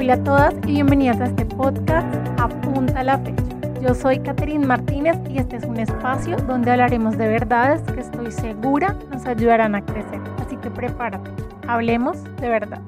Hola a todas y bienvenidas a este podcast Apunta la fecha. Yo soy Catherine Martínez y este es un espacio donde hablaremos de verdades que estoy segura nos ayudarán a crecer. Así que prepárate, hablemos de verdad.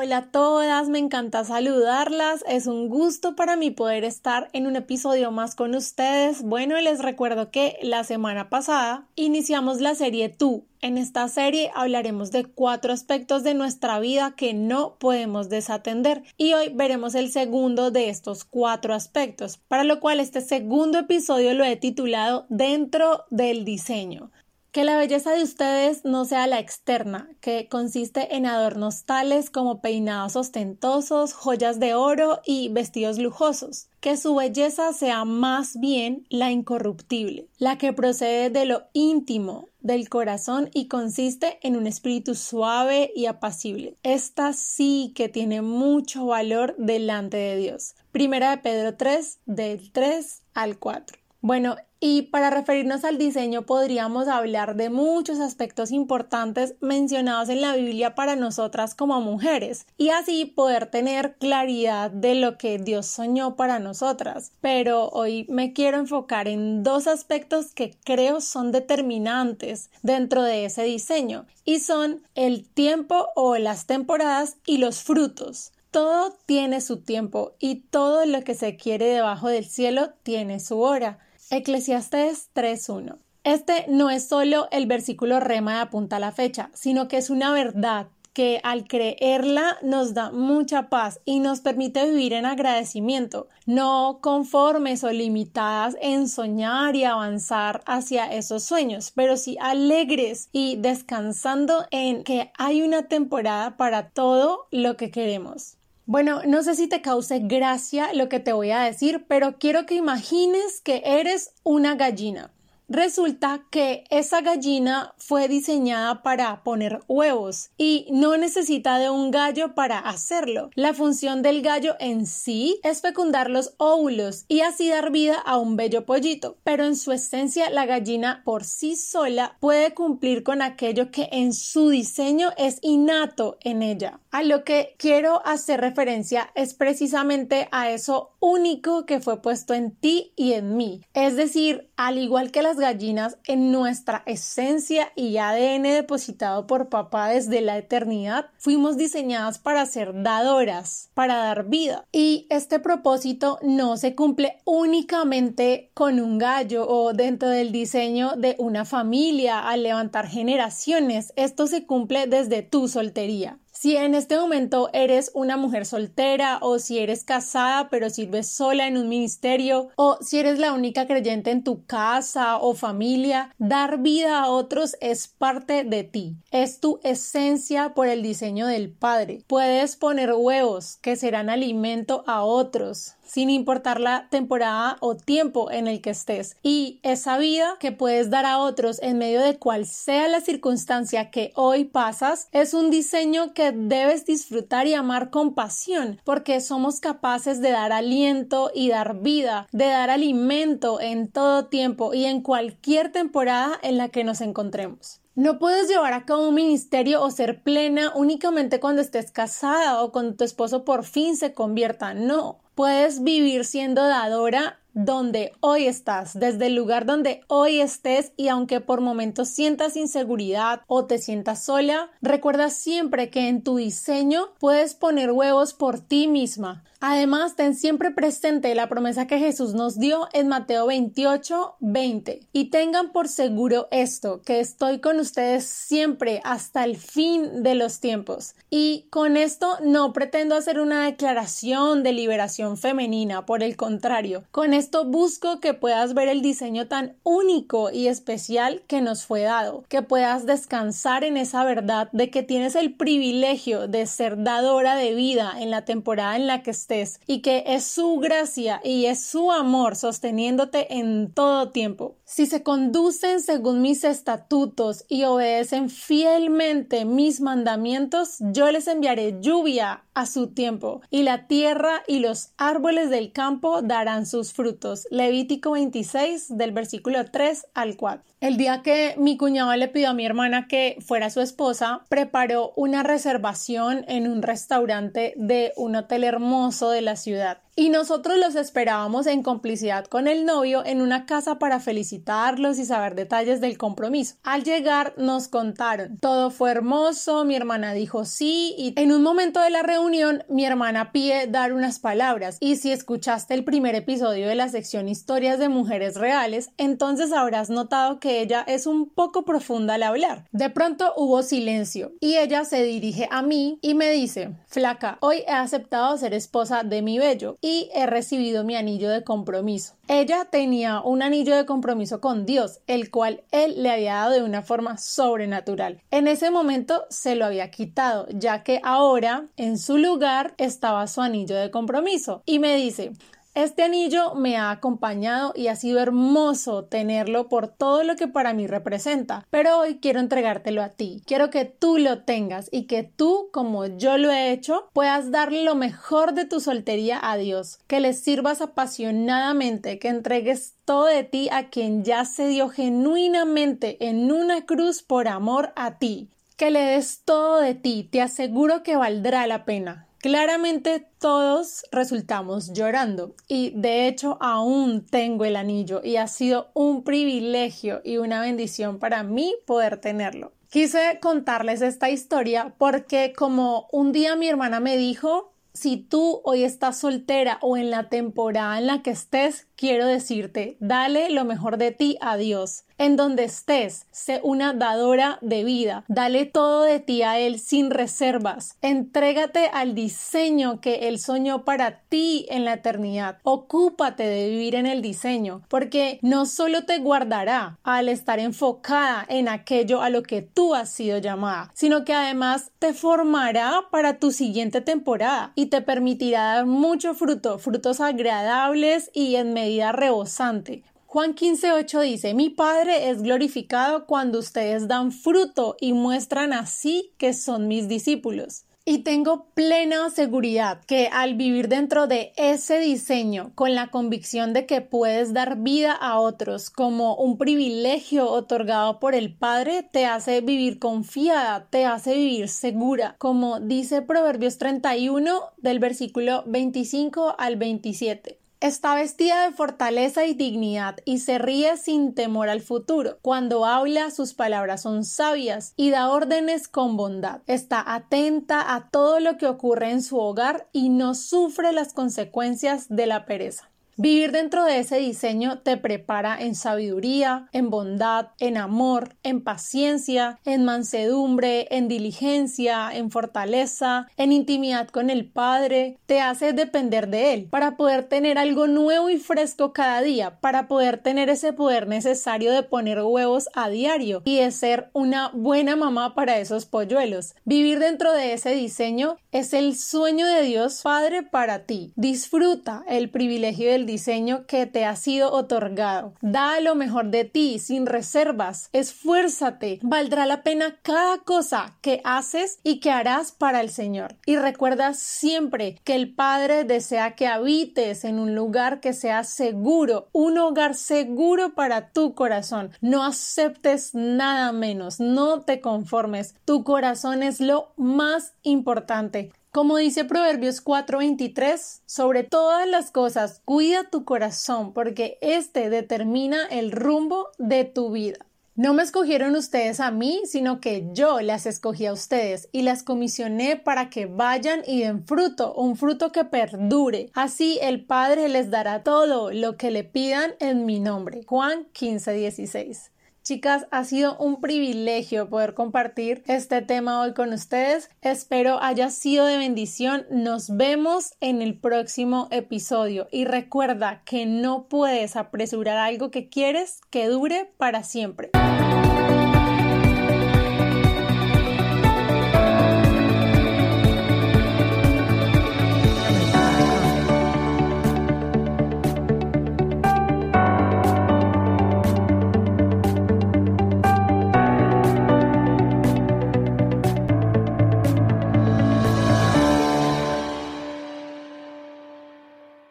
Hola a todas, me encanta saludarlas. Es un gusto para mí poder estar en un episodio más con ustedes. Bueno, les recuerdo que la semana pasada iniciamos la serie Tú. En esta serie hablaremos de cuatro aspectos de nuestra vida que no podemos desatender y hoy veremos el segundo de estos cuatro aspectos, para lo cual este segundo episodio lo he titulado Dentro del diseño. Que la belleza de ustedes no sea la externa, que consiste en adornos tales como peinados ostentosos, joyas de oro y vestidos lujosos. Que su belleza sea más bien la incorruptible, la que procede de lo íntimo, del corazón y consiste en un espíritu suave y apacible. Esta sí que tiene mucho valor delante de Dios. Primera de Pedro 3, del 3 al 4. Bueno, y para referirnos al diseño podríamos hablar de muchos aspectos importantes mencionados en la Biblia para nosotras como mujeres y así poder tener claridad de lo que Dios soñó para nosotras. Pero hoy me quiero enfocar en dos aspectos que creo son determinantes dentro de ese diseño y son el tiempo o las temporadas y los frutos. Todo tiene su tiempo y todo lo que se quiere debajo del cielo tiene su hora. Eclesiastes 3.1. Este no es solo el versículo rema de apunta a la fecha, sino que es una verdad que al creerla nos da mucha paz y nos permite vivir en agradecimiento, no conformes o limitadas en soñar y avanzar hacia esos sueños, pero sí alegres y descansando en que hay una temporada para todo lo que queremos. Bueno, no sé si te cause gracia lo que te voy a decir, pero quiero que imagines que eres una gallina. Resulta que esa gallina fue diseñada para poner huevos y no necesita de un gallo para hacerlo. La función del gallo en sí es fecundar los óvulos y así dar vida a un bello pollito, pero en su esencia la gallina por sí sola puede cumplir con aquello que en su diseño es innato en ella. A lo que quiero hacer referencia es precisamente a eso único que fue puesto en ti y en mí. Es decir, al igual que las gallinas, en nuestra esencia y ADN depositado por papá desde la eternidad, fuimos diseñadas para ser dadoras, para dar vida. Y este propósito no se cumple únicamente con un gallo o dentro del diseño de una familia al levantar generaciones. Esto se cumple desde tu soltería. Si en este momento eres una mujer soltera o si eres casada pero sirves sola en un ministerio o si eres la única creyente en tu casa o familia, dar vida a otros es parte de ti. Es tu esencia por el diseño del Padre. Puedes poner huevos que serán alimento a otros sin importar la temporada o tiempo en el que estés. Y esa vida que puedes dar a otros en medio de cual sea la circunstancia que hoy pasas es un diseño que debes disfrutar y amar con pasión, porque somos capaces de dar aliento y dar vida, de dar alimento en todo tiempo y en cualquier temporada en la que nos encontremos. No puedes llevar a cabo un ministerio o ser plena únicamente cuando estés casada o cuando tu esposo por fin se convierta. No. Puedes vivir siendo dadora donde hoy estás, desde el lugar donde hoy estés y aunque por momentos sientas inseguridad o te sientas sola, recuerda siempre que en tu diseño puedes poner huevos por ti misma. Además, ten siempre presente la promesa que Jesús nos dio en Mateo 28, 20. Y tengan por seguro esto, que estoy con ustedes siempre hasta el fin de los tiempos. Y con esto no pretendo hacer una declaración de liberación femenina, por el contrario, con esto busco que puedas ver el diseño tan único y especial que nos fue dado, que puedas descansar en esa verdad de que tienes el privilegio de ser dadora de vida en la temporada en la que estás y que es su gracia y es su amor sosteniéndote en todo tiempo. Si se conducen según mis estatutos y obedecen fielmente mis mandamientos, yo les enviaré lluvia a su tiempo y la tierra y los árboles del campo darán sus frutos. Levítico 26 del versículo 3 al 4. El día que mi cuñado le pidió a mi hermana que fuera su esposa, preparó una reservación en un restaurante de un hotel hermoso de la ciudad y nosotros los esperábamos en complicidad con el novio en una casa para felicitarlos y saber detalles del compromiso. Al llegar nos contaron, todo fue hermoso, mi hermana dijo sí y en un momento de la reunión mi hermana pide dar unas palabras y si escuchaste el primer episodio de la sección historias de mujeres reales, entonces habrás notado que ella es un poco profunda al hablar. De pronto hubo silencio y ella se dirige a mí y me dice, flaca, hoy he aceptado ser esposa de mi bello he recibido mi anillo de compromiso. Ella tenía un anillo de compromiso con Dios, el cual él le había dado de una forma sobrenatural. En ese momento se lo había quitado, ya que ahora en su lugar estaba su anillo de compromiso. Y me dice, este anillo me ha acompañado y ha sido hermoso tenerlo por todo lo que para mí representa, pero hoy quiero entregártelo a ti. Quiero que tú lo tengas y que tú, como yo lo he hecho, puedas darle lo mejor de tu soltería a Dios, que le sirvas apasionadamente, que entregues todo de ti a quien ya se dio genuinamente en una cruz por amor a ti. Que le des todo de ti, te aseguro que valdrá la pena. Claramente todos resultamos llorando y de hecho aún tengo el anillo y ha sido un privilegio y una bendición para mí poder tenerlo. Quise contarles esta historia porque como un día mi hermana me dijo, si tú hoy estás soltera o en la temporada en la que estés, quiero decirte, dale lo mejor de ti a Dios en donde estés, sé una dadora de vida. Dale todo de ti a Él sin reservas. Entrégate al diseño que Él soñó para ti en la eternidad. Ocúpate de vivir en el diseño, porque no solo te guardará al estar enfocada en aquello a lo que tú has sido llamada, sino que además te formará para tu siguiente temporada y te permitirá dar mucho fruto, frutos agradables y en medida rebosante. Juan 15.8 dice, mi Padre es glorificado cuando ustedes dan fruto y muestran así que son mis discípulos. Y tengo plena seguridad que al vivir dentro de ese diseño, con la convicción de que puedes dar vida a otros como un privilegio otorgado por el Padre, te hace vivir confiada, te hace vivir segura, como dice Proverbios 31 del versículo 25 al 27. Está vestida de fortaleza y dignidad y se ríe sin temor al futuro. Cuando habla, sus palabras son sabias y da órdenes con bondad. Está atenta a todo lo que ocurre en su hogar y no sufre las consecuencias de la pereza. Vivir dentro de ese diseño te prepara en sabiduría, en bondad, en amor, en paciencia, en mansedumbre, en diligencia, en fortaleza, en intimidad con el Padre, te hace depender de Él para poder tener algo nuevo y fresco cada día, para poder tener ese poder necesario de poner huevos a diario y de ser una buena mamá para esos polluelos. Vivir dentro de ese diseño es el sueño de Dios Padre para ti. Disfruta el privilegio del diseño que te ha sido otorgado. Da lo mejor de ti sin reservas. Esfuérzate. Valdrá la pena cada cosa que haces y que harás para el Señor. Y recuerda siempre que el Padre desea que habites en un lugar que sea seguro, un hogar seguro para tu corazón. No aceptes nada menos, no te conformes. Tu corazón es lo más importante. Como dice Proverbios 4:23, sobre todas las cosas cuida tu corazón porque éste determina el rumbo de tu vida. No me escogieron ustedes a mí, sino que yo las escogí a ustedes y las comisioné para que vayan y den fruto, un fruto que perdure. Así el Padre les dará todo lo que le pidan en mi nombre. Juan 15:16. Chicas, ha sido un privilegio poder compartir este tema hoy con ustedes. Espero haya sido de bendición. Nos vemos en el próximo episodio y recuerda que no puedes apresurar algo que quieres que dure para siempre.